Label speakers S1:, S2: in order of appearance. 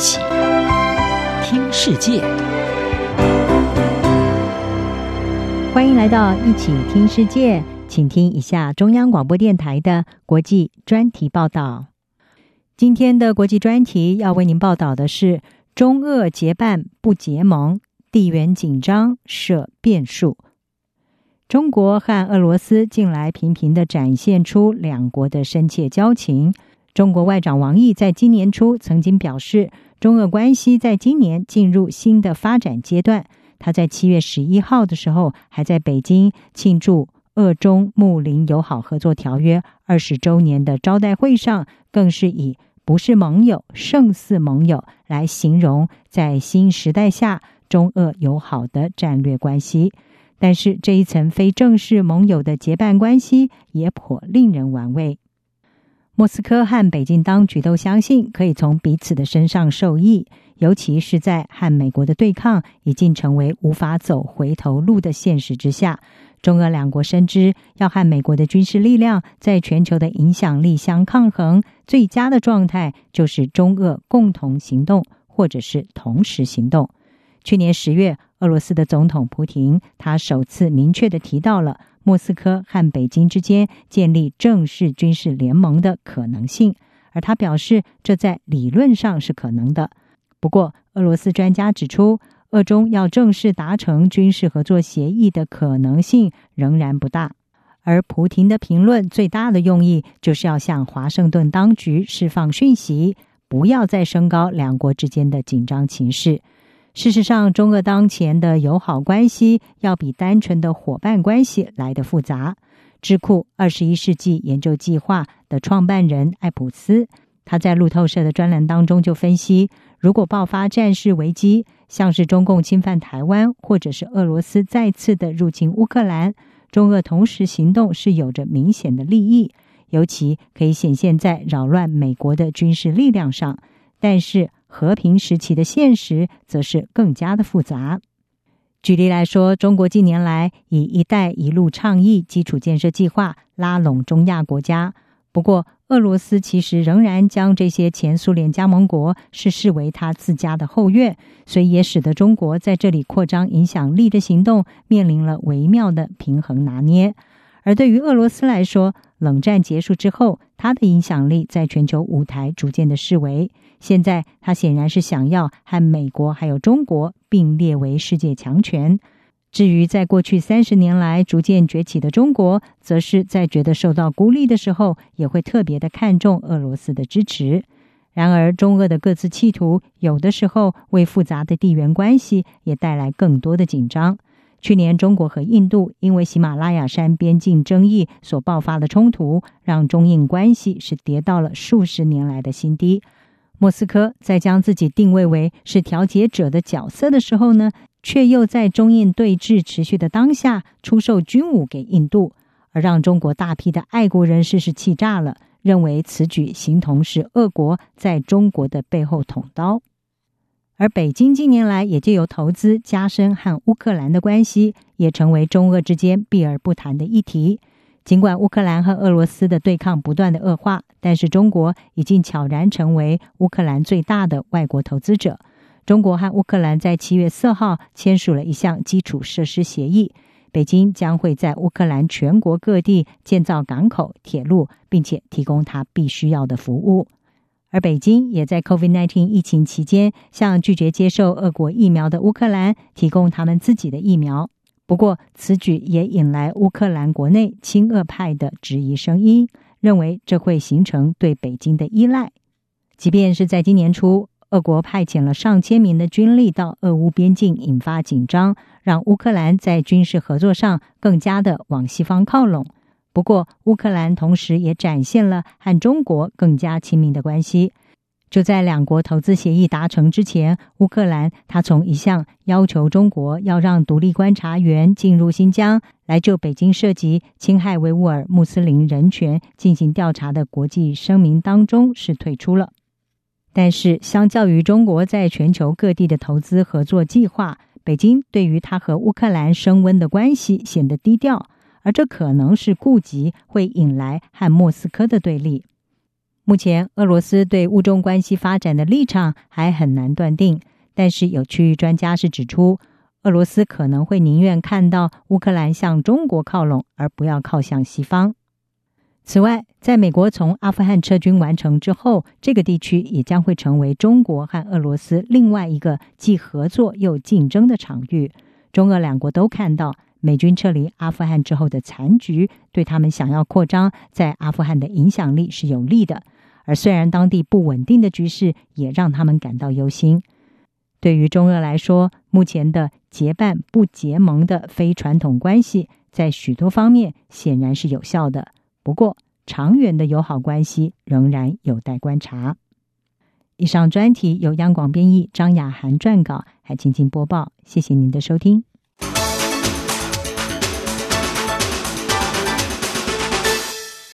S1: 起听世界，
S2: 欢迎来到一起听世界，请听一下中央广播电台的国际专题报道。今天的国际专题要为您报道的是：中俄结伴不结盟，地缘紧张设变数。中国和俄罗斯近来频频地展现出两国的深切交情。中国外长王毅在今年初曾经表示，中俄关系在今年进入新的发展阶段。他在七月十一号的时候，还在北京庆祝俄中睦邻友好合作条约二十周年的招待会上，更是以“不是盟友，胜似盟友”来形容在新时代下中俄友好的战略关系。但是这一层非正式盟友的结伴关系也颇令人玩味。莫斯科和北京当局都相信可以从彼此的身上受益，尤其是在和美国的对抗已经成为无法走回头路的现实之下，中俄两国深知要和美国的军事力量在全球的影响力相抗衡，最佳的状态就是中俄共同行动，或者是同时行动。去年十月，俄罗斯的总统普京他首次明确地提到了。莫斯科和北京之间建立正式军事联盟的可能性，而他表示这在理论上是可能的。不过，俄罗斯专家指出，俄中要正式达成军事合作协议的可能性仍然不大。而普京的评论最大的用意就是要向华盛顿当局释放讯息，不要再升高两国之间的紧张情势。事实上，中俄当前的友好关系要比单纯的伙伴关系来得复杂。智库二十一世纪研究计划的创办人艾普斯，他在路透社的专栏当中就分析，如果爆发战事危机，像是中共侵犯台湾，或者是俄罗斯再次的入侵乌克兰，中俄同时行动是有着明显的利益，尤其可以显现在扰乱美国的军事力量上。但是，和平时期的现实则是更加的复杂。举例来说，中国近年来以“一带一路”倡议基础建设计划拉拢中亚国家，不过俄罗斯其实仍然将这些前苏联加盟国是视为他自家的后院，所以也使得中国在这里扩张影响力的行动面临了微妙的平衡拿捏。而对于俄罗斯来说，冷战结束之后，他的影响力在全球舞台逐渐的式微。现在，他显然是想要和美国还有中国并列为世界强权。至于在过去三十年来逐渐崛起的中国，则是在觉得受到孤立的时候，也会特别的看重俄罗斯的支持。然而，中俄的各自企图，有的时候为复杂的地缘关系也带来更多的紧张。去年，中国和印度因为喜马拉雅山边境争议所爆发的冲突，让中印关系是跌到了数十年来的新低。莫斯科在将自己定位为是调解者的角色的时候呢，却又在中印对峙持续的当下出售军武给印度，而让中国大批的爱国人士是气炸了，认为此举形同是俄国在中国的背后捅刀。而北京近年来也借由投资加深和乌克兰的关系，也成为中俄之间避而不谈的议题。尽管乌克兰和俄罗斯的对抗不断的恶化，但是中国已经悄然成为乌克兰最大的外国投资者。中国和乌克兰在七月四号签署了一项基础设施协议，北京将会在乌克兰全国各地建造港口、铁路，并且提供它必须要的服务。而北京也在 COVID-19 疫情期间，向拒绝接受俄国疫苗的乌克兰提供他们自己的疫苗。不过，此举也引来乌克兰国内亲俄派的质疑声音，认为这会形成对北京的依赖。即便是在今年初，俄国派遣了上千名的军力到俄乌边境，引发紧张，让乌克兰在军事合作上更加的往西方靠拢。不过，乌克兰同时也展现了和中国更加亲密的关系。就在两国投资协议达成之前，乌克兰他从一项要求中国要让独立观察员进入新疆，来就北京涉及侵害维吾尔穆斯林人权进行调查的国际声明当中是退出了。但是，相较于中国在全球各地的投资合作计划，北京对于他和乌克兰升温的关系显得低调。而这可能是顾及会引来和莫斯科的对立。目前，俄罗斯对乌中关系发展的立场还很难断定，但是有区域专家是指出，俄罗斯可能会宁愿看到乌克兰向中国靠拢，而不要靠向西方。此外，在美国从阿富汗撤军完成之后，这个地区也将会成为中国和俄罗斯另外一个既合作又竞争的场域。中俄两国都看到，美军撤离阿富汗之后的残局，对他们想要扩张在阿富汗的影响力是有利的。而虽然当地不稳定的局势也让他们感到忧心。对于中俄来说，目前的结伴不结盟的非传统关系，在许多方面显然是有效的。不过，长远的友好关系仍然有待观察。以上专题由央广编译张雅涵撰稿，还请进播报。谢谢您的收听。